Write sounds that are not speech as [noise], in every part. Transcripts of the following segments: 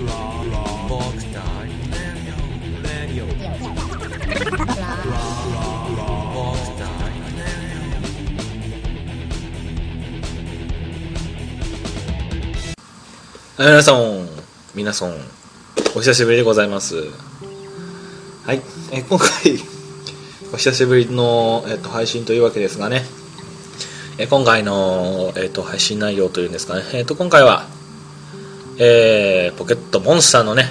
皆さん皆さんお久しぶりでございます。はい。え今回 [laughs] お久しぶりの、えっと、配信というわけですがね。え今回の、えっと、配信内容というんですかね、えっと、今回は、えー、ポケットモンスターのね、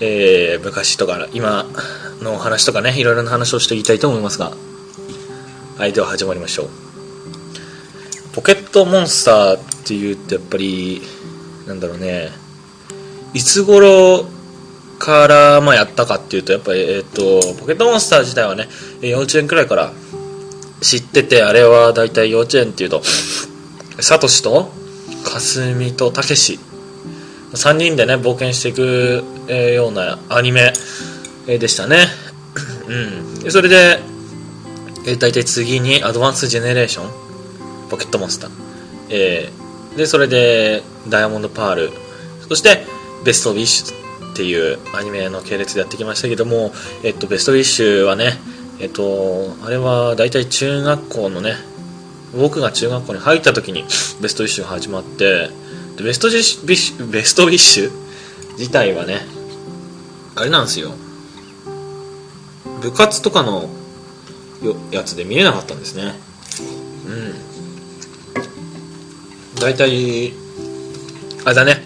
えー、昔とか今の話とかねいろいろな話をしていきたいと思いますがはいでは始まりましょう。ポケットモンスターっていうとやっぱりなんだろうねいつ頃から、まあ、やったかっていうとやっぱり、えっ、とポケットモンスター自体はね幼稚園くらいから知っててあれは大体幼稚園っていうとサトシとかすみとたけし3人でね冒険していく、えー、ようなアニメ、えー、でしたね。うん。それで、えー、大体次にアドバンスジェネレーションポケットモンスター、えー、でそれでダイヤモンドパールそしてベストウィッシュっていうアニメの系列でやってきましたけども、えっと、ベストウィッシュはねえっと、あれは大体中学校のね、僕が中学校に入った時にベストウィッシュが始まって、でベストウィッシュ、ベストウィッシュ？自体はね、あれなんですよ。部活とかのやつで見えなかったんですね。うん。大体、あれだね。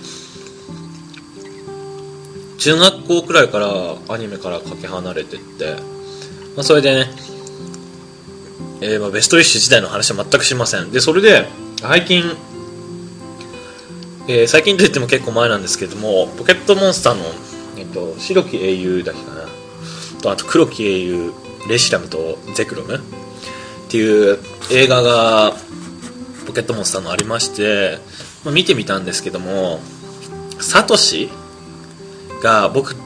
中学校くらいからアニメからかけ離れてって、まあ、それでね、えー、まあベストウィッシュ時代の話は全くしません。で、それで、最近、えー、最近といっても結構前なんですけども、ポケットモンスターの、えっと、白き英雄だけかな。と、あと黒き英雄、レシラムとゼクロムっていう映画が、ポケットモンスターのありまして、まあ、見てみたんですけども、サトシが僕、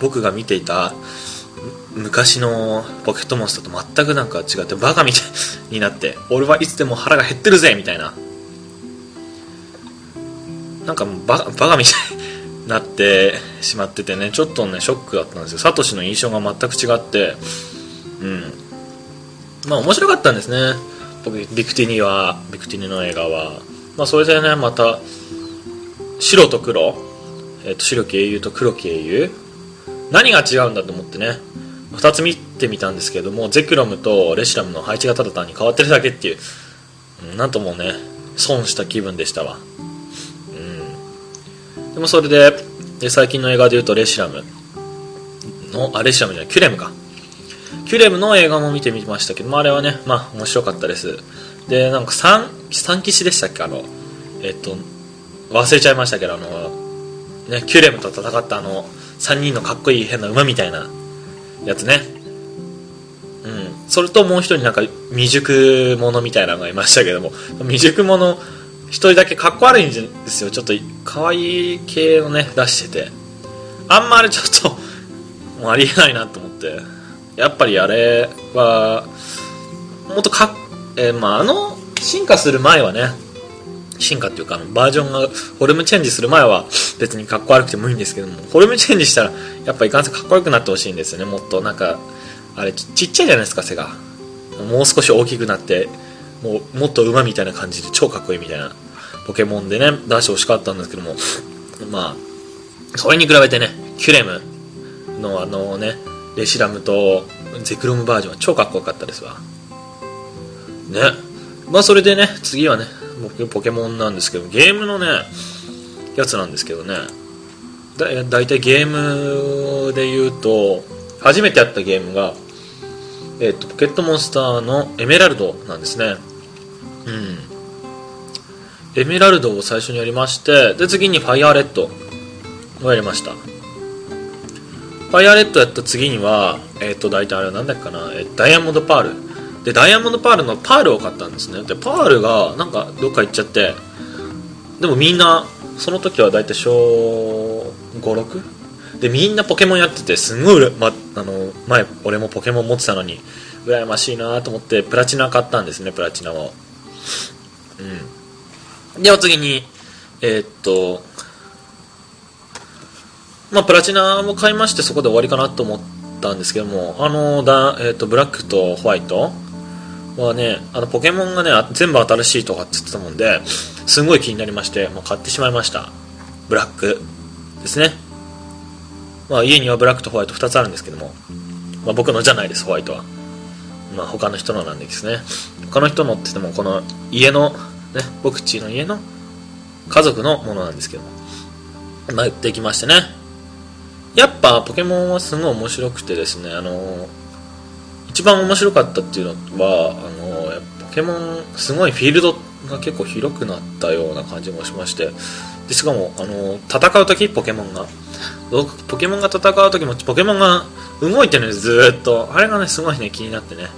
僕が見ていた昔のポケットモンスターと全くなんか違ってバカみたいになって俺はいつでも腹が減ってるぜみたいななんかババカみたいになってしまっててねちょっとねショックだったんですよ。サトシの印象が全く違って。うん。まあ面白かったんですね。僕ビクティニはビクティニの映画は。まあそれでねまた白と黒、えっと白き英雄と黒き英雄何が違うんだと思ってね。2つ見てみたんですけどもゼクロムとレシラムの配置がただ単に変わってるだけっていう、うん、なんともね損した気分でしたわ、でもそれでで最近の映画でいうとレシラム。のあレシラムじゃないキュレムか。キュレムの映画も見てみましたけどもああれはねまあ面白かったです。でなんか 3, 3騎士でしたっけ？あのえっと忘れちゃいましたけどあのねキュレムと戦ったあの3人のかっこいい変な馬みたいなやつね。うん。それともう一人なんか未熟者みたいなのがいましたけども。未熟者一人だけかっこ悪いんですよ。ちょっと可愛いい系をね出してて。あんまりちょっと [laughs] もうありえないなと思って。やっぱりあれはもっとかえー、まああの進化する前はね進化っていうかバージョンがフォルムチェンジする前は別にかっこ悪くてもいいんですけどもフォルムチェンジしたらやっぱいかんせんかっこよくなってほしいんですよね。もっとなんかあれちっちゃいじゃないですか背が。もう少し大きくなってもうもっと馬みたいな感じで超かっこいいみたいな。ポケモンでね出してほしかったんですけどもまあそれに比べてねキュレムのあのねレシラムとゼクロムバージョンは超かっこよかったですわ。ね。まあそれでね次はね僕ポケモンなんですけどゲームのねやつなんですけどね。だだいたいゲームで言うと初めてやったゲームが、えっとポケットモンスターのエメラルドなんですね。うん。エメラルドを最初にやりましてで次にファイアーレッドをやりました。ファイアーレッドやった次にはえっ、と大体あれは何だっけかな、えダイヤモンドパール。でダイヤモンドパールのパールを買ったんですね。でパールがなんかどっか行っちゃってでもみんなその時は大体小56でみんなポケモンやっててすんごい、ま、あの前俺もポケモン持ってたのに羨ましいなと思ってプラチナ買ったんですねプラチナを。うん。でお次にえー、っとまあ、プラチナも買いましてそこで終わりかなと思ったんですけどもあのだ、えーと、ブラックとホワイトはねあのポケモンがね全部新しいとかって言ってたもんですごい気になりまして、まあ、買ってしまいました。ブラックですね、まあ、家にはブラックとホワイト2つあるんですけども、まあ、僕のじゃないですホワイトは、まあ、他の人のなんですね。他の人のって言ってもこの家のね僕ちの家の家族のものなんですけども。まあ、できましてね。やっぱポケモンはすごい面白くてですねあの一番面白かったっていうのはあのポケモンすごいフィールドが結構広くなったような感じもしまして。でしかもあの戦う時ポケモンが。ポケモンが戦う時もポケモンが動いてるんですずっと。あれがねすごいね気になってね、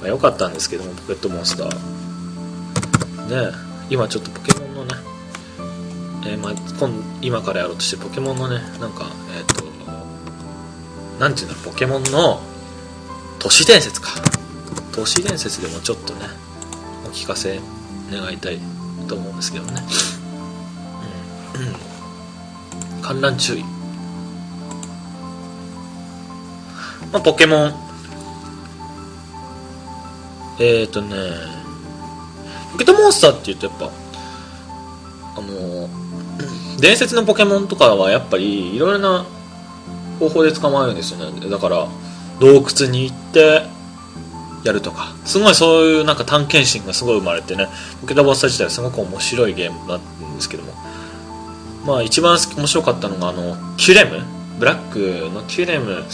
まあ、よかったんですけどもポケットモンスター。ね今ちょっとポケモンのねえー、まあ、今今からやろうとしてポケモンのねなんかえっ、ー、となんていうんだろうポケモンの都市伝説か。都市伝説でもちょっとねお聞かせ願いたいと思うんですけどね。うん。観覧注意。まあポケモン。えっ、ー、とねポケットモンスターって言うとやっぱあの伝説のポケモンとかはやっぱりいろいろな方法で捕まえるんですよね。だから洞窟に行ってやるとか。すごいそういうなんか探検心がすごい生まれてね。ポケタボスター自体はすごく面白いゲームなんですけども。まあ一番面白かったのがあのキュレム。ブラックのキュレム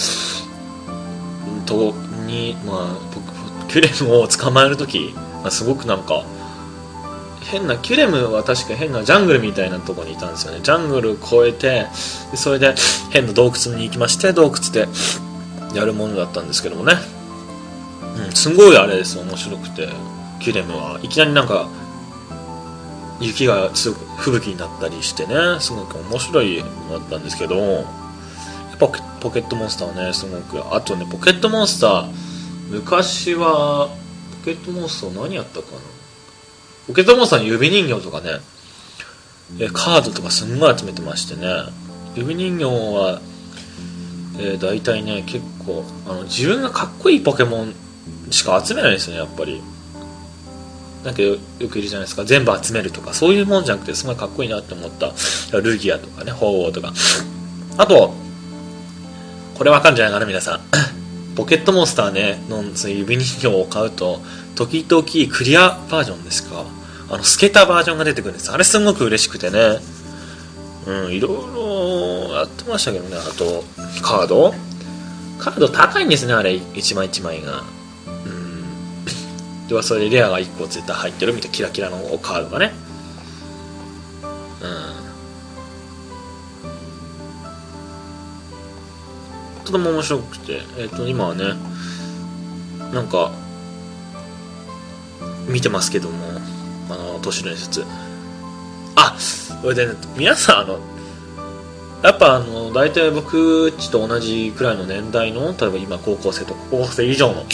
とにまあキュレムを捕まえる時、ま、すごくなんか変なキュレムは確か変なジャングルみたいなとこにいたんですよね。ジャングル越えてそれで変な洞窟に行きまして洞窟でやるものだったんですけどもね、うん、すごいあれです面白くて。キュレムはいきなりなんか雪がすごく吹雪になったりしてね。すごく面白いのだったんですけどやっぱポケットモンスターはねすごくあとねポケットモンスター昔はポケットモンスター何やったかな？ポケットモンスターに指人形とかね、えカードとかすんごい集めてましてね、指人形は、えー、大体ね、結構、あの、自分がかっこいいポケモンしか集めないですよね、やっぱり。なんかよくいるじゃないですか、全部集めるとか、そういうもんじゃなくて、すごいかっこいいなって思った、ルギアとかね、鳳凰とか。あと、これわかるんじゃないかな、皆さん。[coughs] ポケットモンスターね、の指人形を買うと、時々クリアバージョンですかあの、透けたバージョンが出てくるんです。あれすごく嬉しくてね。うん、いろいろやってましたけどね。あと、カードカード高いんですね、あれ、一枚一枚が。うん。では、それでレアが1個絶対入ってるみたいなキラキラのカードがね。うん。とても面白くて、えっ、ー、と、今はね、なんか、見てますけども、あの都市伝説あそれで、ね、皆さんあのやっぱあの大体僕ちと同じくらいの年代の例えば今高校生とか高校生以上の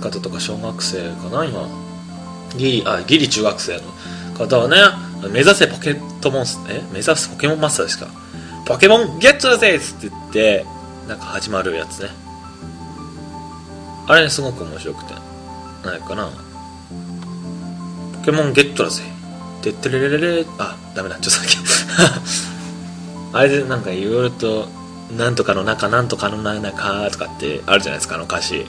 方とか小学生かな今。ギリあギリ中学生の方はね目指せポケットモンスえ目指すポケモンマスターですか。ポケモンゲットだぜって言ってなんか始まるやつね。あれねすごく面白くて。何かな。ケモンゲットだぜ。てってれれれれ、あ、ダメだ、ちょっと先。[laughs] あれでなんかいろいろと、なんとかの中、なんとかの中とかってあるじゃないですか、あの歌詞。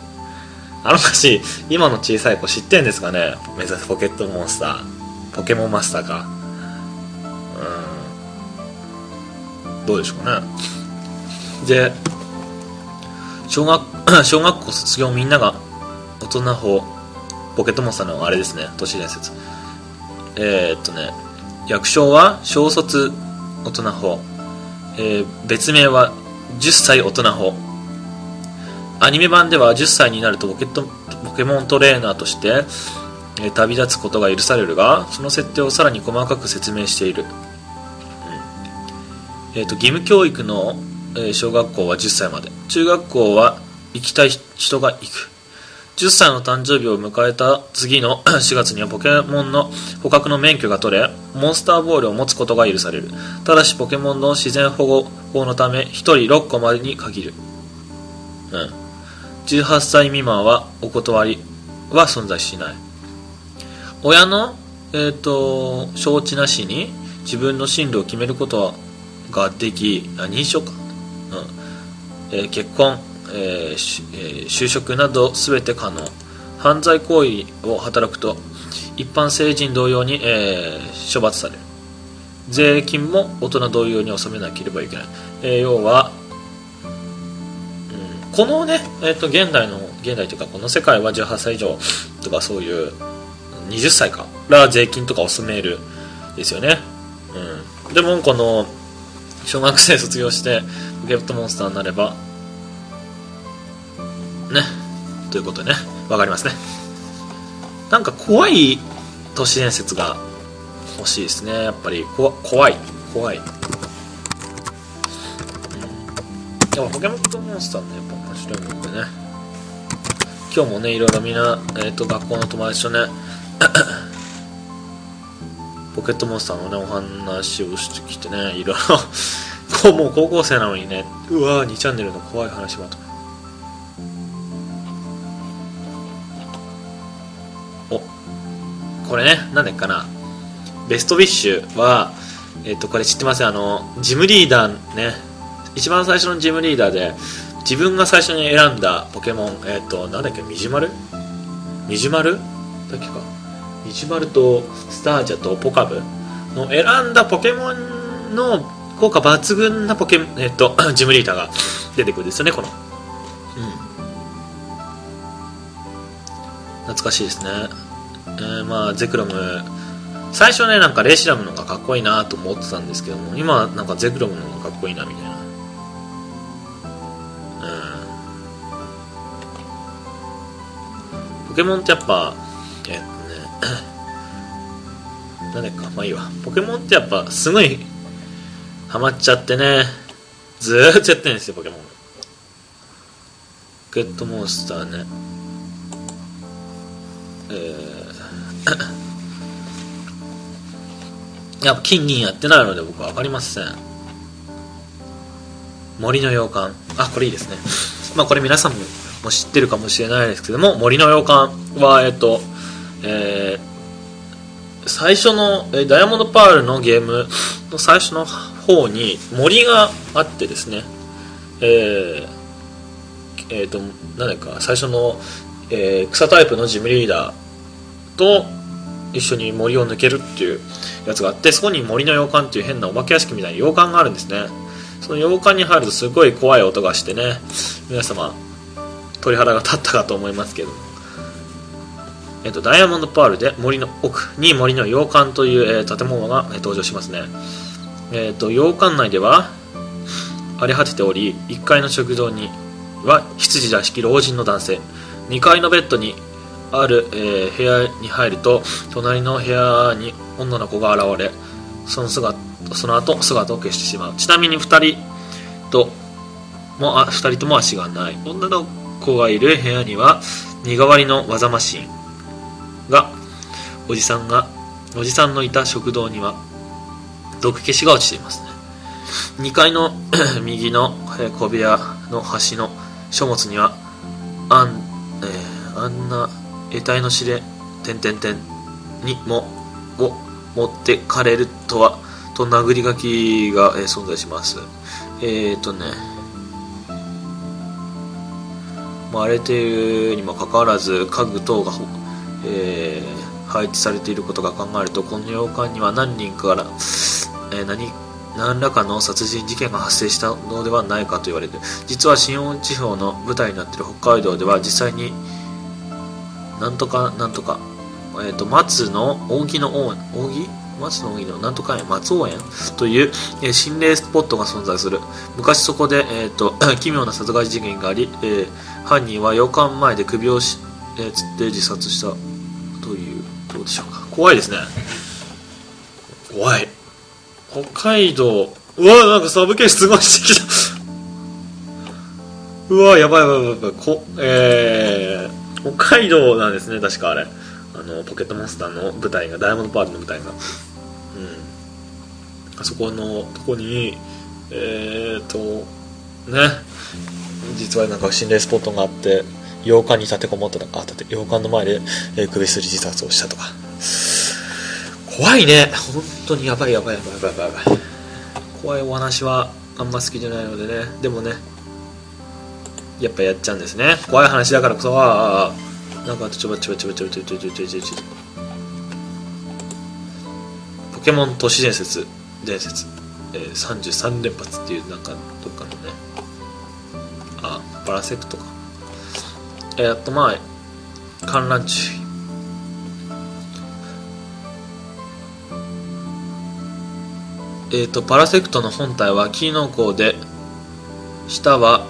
あの歌詞、今の小さい子知ってんですかね？目指すポケットモンスター。ポケモンマスターか。うん。どうでしょうかね。で、小学、[coughs] 小学校卒業みんなが大人法ポケットモンスターのあれですね、都市伝説。えー、っとね、略称は小卒大人法。えー、別名は10歳大人法。アニメ版では10歳になるとポケットポケモントレーナーとして、えー、旅立つことが許されるが、その設定をさらに細かく説明している。うん、えーと、義務教育の、えー、小学校は10歳まで。中学校は行きたい人が行く。10歳の誕生日を迎えた次の [clears throat] 4月にはポケモンの捕獲の免許が取れモンスターボールを持つことが許される。ただしポケモンの自然保護法のため1人6個までに限る。うん。18歳未満はお断りは存在しない。親の、えーと、承知なしに自分の進路を決めることができあ認証か、うん。えー、結婚。えー、就職など全て可能犯罪行為を働くと一般成人同様に、えー、処罰される。税金も大人同様に納めなければいけない、えー、要は、うん、このね、えーと、現代の現代というかこの世界は18歳以上とかそういう20歳から税金とか納めるですよね、うん、でもこの小学生卒業してポケットモンスターになればね。ということでね、わかりますね。なんか怖い都市伝説が欲しいですね。やっぱりこ怖い。怖い。でもポケモンとモンスターね、やっぱ面白いもんでね。今日もね、いろいろみんな、え、ー、と、学校の友達とね、[coughs] ポケットモンスターのね、お話をしてきてね、いろいろ、[laughs] もう高校生なのにね、うわー、2チャンネルの怖い話はとこれね、なんでかな。ベストウィッシュは、えっ、と、これ知ってます？あの、ジムリーダーね。一番最初のジムリーダーで、自分が最初に選んだポケモン、えっ、と、なんだっけ、ミジマル？ミジマル？だっけか。ミジマルとスタージャとポカブ？の選んだポケモンの効果抜群なポケえっ、と、[coughs] ジムリーダーが出てくるんですよね、この。うん。懐かしいですね。えー、まあゼクロム最初ねなんかレシラムの方がかっこいいなと思ってたんですけども今なんかゼクロムの方がかっこいいなみたいな。うん。ポケモンってやっぱえっとねなんでかまあいいわ。ポケモンってやっぱすごいハマっちゃってねずーっとやってるんですよポケモン。ポケットモンスターね。えー。[coughs] やっぱ金銀やってないので僕は分かりません。森の洋館。あこれいいですね。まあこれ皆さんも知ってるかもしれないですけども森の洋館はえっとえー、最初のえダイヤモンドパールのゲームの最初の方に森があってですね。えー、えーと、何か最初の、えー、草タイプのジムリーダーと一緒に森を抜けるっていうやつがあってそこに森の洋館っていう変なお化け屋敷みたいな洋館があるんですねその洋館に入るとすごい怖い音がしてね皆様鳥肌が立ったかと思いますけどえっと、ダイヤモンドパールで森の奥に森の洋館という、えー、建物が、えー、登場しますね。えっ、ー、と、洋館内では荒れ果てており、1階の食堂には羊座敷老人の男性、2階のベッドにある、えー、部屋に入ると隣の部屋に女の子が現れその姿その後姿を消してしまう。ちなみに2人ともあ2人とも足がない。女の子がいる部屋には身代わりの技マシンがおじさんがおじさんのいた食堂には毒消しが落ちていますね。2階の [clears throat] 右の小部屋の端の書物にはあん、えー、あんな得体の知れ、点々点にも、を持ってかれるとは、と殴り書きが、えー、存在します。えっ、ー、とね、ま、荒れているにもかかわらず、家具等が、えー、配置されていることが考えると、この洋館には何人かから、えー、何何らかの殺人事件が発生したのではないかと言われる実は新温地方の舞台になっている北海道では実際になんとかなんとか、えっ、ー、と、松の扇の王、扇？松の扇のなんとか園、松王園という、えー、心霊スポットが存在する。昔そこで、えっ、ー、と、[clears throat] 奇妙な殺害事件があり、えー、犯人は洋館前で首をし、えー、吊って自殺したという、どうでしょうか。怖いですね。怖い。北海道、うわ、なんかサブケースすごいしてきた。うわ、やばいやばいやばい。こ、えー、北海道なんですね確かあれ。あのポケットモンスターの舞台がダイヤモンドパールの舞台が。うん。あそこのとこにえー、っとね。実はなんか心霊スポットがあって洋館に立てこもったとかあ立て洋館の前で、えー、首吊り自殺をしたとか。怖いね。本当にやばいやばいやばいやばいやばい。怖いお話はあんま好きじゃないのでね。でもねやっぱやっちゃうんですね。怖い話だからこそはなんかちょばちょばちょばちょばちょばちょばちょばちょポケモン都市伝説伝説、えー、33連発っていうなんかどっかのねあバラセクトかえー、っとまあ観覧中えーと、パラセクトの本体はキーノコで下は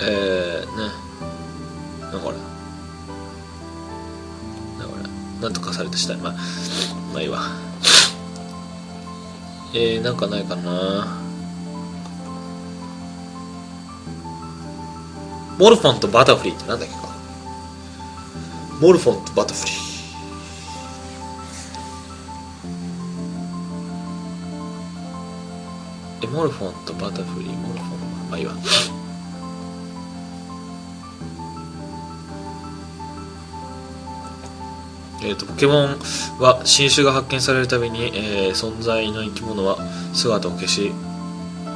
えー、ねなんこれ。なんこれ。なんとかされた下まあまあいいわ。えー、なんかないかな。モルフォンとバタフリーってなんだっけモルフォンとバタフリー。えモルフォンとバタフリー。モルフォンまあいいわ。えーと、ポケモンは新種が発見されるたびに、えー、存在の生き物は姿を消し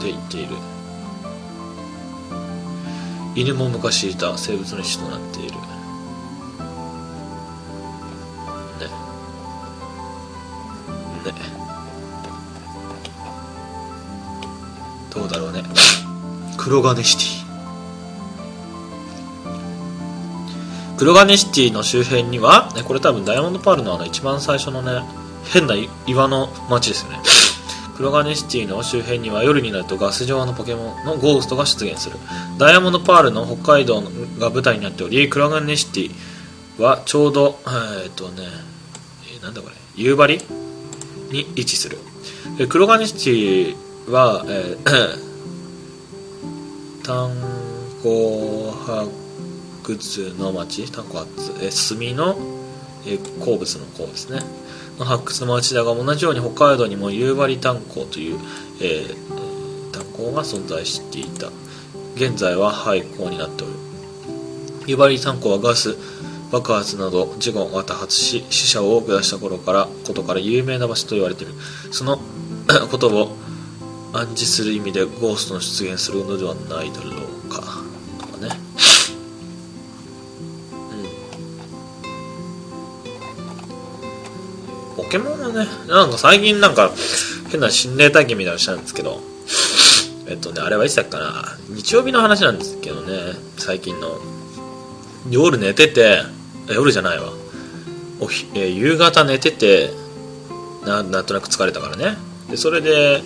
ていっている。犬も昔いた生物の一種となっている。ね。ね。どうだろうね。黒金シティ。黒金シティの周辺には、ね、これ多分ダイヤモンドパールのあの一番最初のね、変な岩の街ですよね。黒金シティの周辺には夜になるとガス状のポケモンのゴーストが出現する。ダイヤモンドパールの北海道が舞台になっており、黒金シティはちょうど、えー、っとね、えー、なんだこれ、夕張に位置する。え黒金シティは、えー、[coughs] 炭鉱博掘の町タコ発、え炭の、え鉱物の鉱ですね。の発掘の町だが同じように北海道にも夕張炭鉱という、えー、炭鉱が存在していた。現在は廃鉱になっておる。夕張炭鉱はガス爆発など事故が多発し死者を多く出した頃からことから有名な場所と言われている。その [clears throat] ことを暗示する意味でゴーストの出現するのではないだろうか。ケモンはね、なんか最近なんか変な心霊体験みたいなのしたんですけど、えっとね、あれはいつだっけかな、日曜日の話なんですけどね、最近の。夜寝てて、夜じゃないわ。おひえー、夕方寝ててな、なんとなく疲れたからね。で、それで、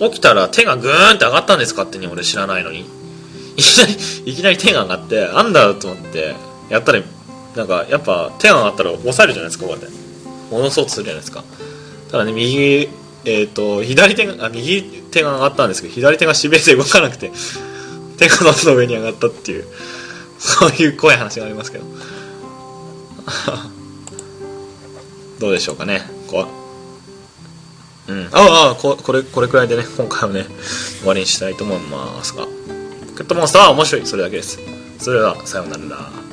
起きたら手がグーンって上がったんです、勝手に俺知らないのに。いきなり、いきなり手が上がって、あんだと思って、やったら、なんか、やっぱ手が上がったら押さえるじゃないですか、こうやって。戻そうとするじゃないですか。ただね右えっ、ー、と左手があ右手が上がったんですけど左手がしびれて動かなくて手がどんどん上に上がったっていうそういう怖い話がありますけど。[laughs] どうでしょうかね。こううん。ああここれこれくらいでね今回はね終わりにしたいと思いますが。ポケットモンスターは面白い。それだけです。それではさようなら。